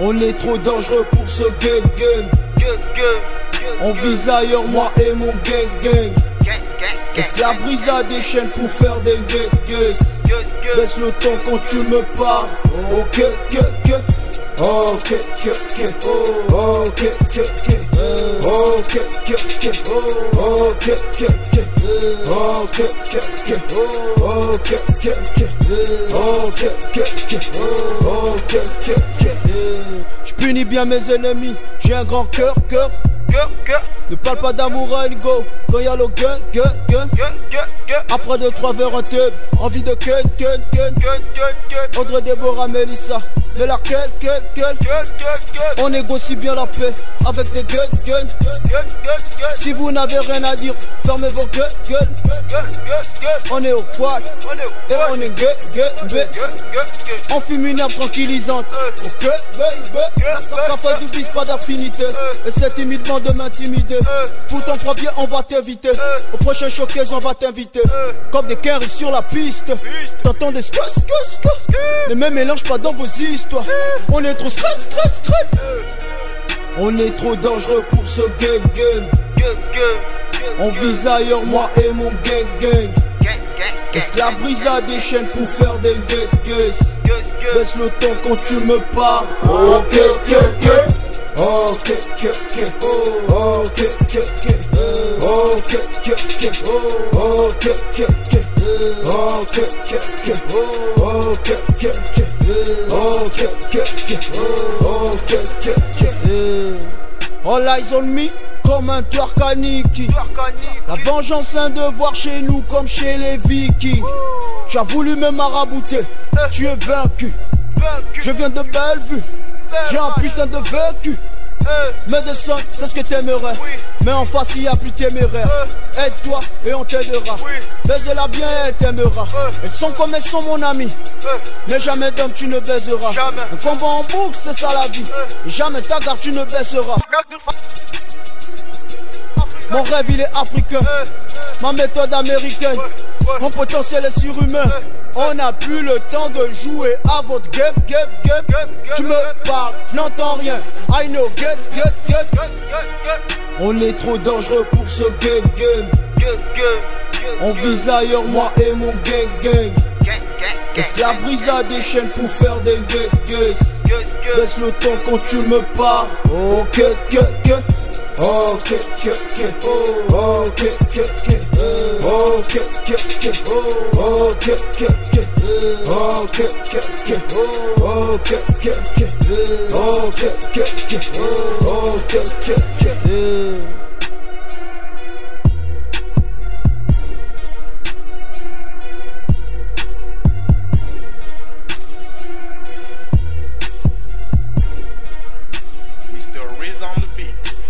On est trop dangereux pour ce gang gang. On vise ailleurs, moi et mon gang gang. Esclave brise à des chaînes pour faire des guess guess. Baisse le ton quand tu me parles. Ok, ok. Ok, ok, ok. Je punis bien mes ennemis, j'ai un grand cœur, cœur. Ne parle pas d'amour à une go quand y'a le gun, gun, gun. Après deux, trois verres en tube, envie de gun, gun, gun. Audrey, Déborah, Melissa, mais la quel, quel, quel. On négocie bien la paix avec des guns, guns. Si vous n'avez rien à dire, fermez vos gueules, gueules. On est au quad, et on est gun, gun, gun. On fume une herbe tranquillisante. Ok, baby. Ça fait du bis, pas d'affinité. Et c'est timidement de m'intimider. Pour ton premier, on va t'éviter. Au prochain showcase, on va t'inviter. Comme des quinries sur la piste. T'entends des skus, skus, skus. Ne me mélange pas dans vos histoires. On est trop scratch, scratch, scratch. On est trop dangereux pour ce game, game. On vise ailleurs, moi et mon gang, gang. Esclave brise à des chaînes pour faire des guess, guess? Baisse le ton quand tu me parles. All eyes on me comme un Turkaniki. La vengeance un devoir chez nous comme chez les vikings. Tu as voulu me marabouter, tu es vaincu. Je viens de Bellevue, j'ai un putain de vécu. Mais descends, c'est ce que t'aimerais. Mais en face, il y a plus téméraire. Aide-toi et on t'aidera. Baise-la bien et elle t'aimera. Elles sont comme elles sont, mon ami. Mais jamais d'homme tu ne baiseras. Le combat en boucle, c'est ça la vie. Et jamais ta garde tu ne baisseras. Mon rêve il est africain, ma méthode américaine, mon potentiel est surhumain. On n'a plus le temps de jouer à votre game, game, game. Tu me parles, je n'entends rien. I know, get, get, get. On est trop dangereux pour ce game, game. On vise ailleurs, moi et mon gang, gang. Esclave brise à des chaînes pour faire des guess, guess. Baisse le ton quand tu me parles. Oh, kick, kick, kick. Oh, kick, kick, kick. Oh, kick, kick, kick. Oh, kick, kick, kick. Oh, kick, kick, kick. Oh, kick, kick, kick. Oh, kick, kick, kick. Oh, kick, kick, kick. Mr. Riz on the beat.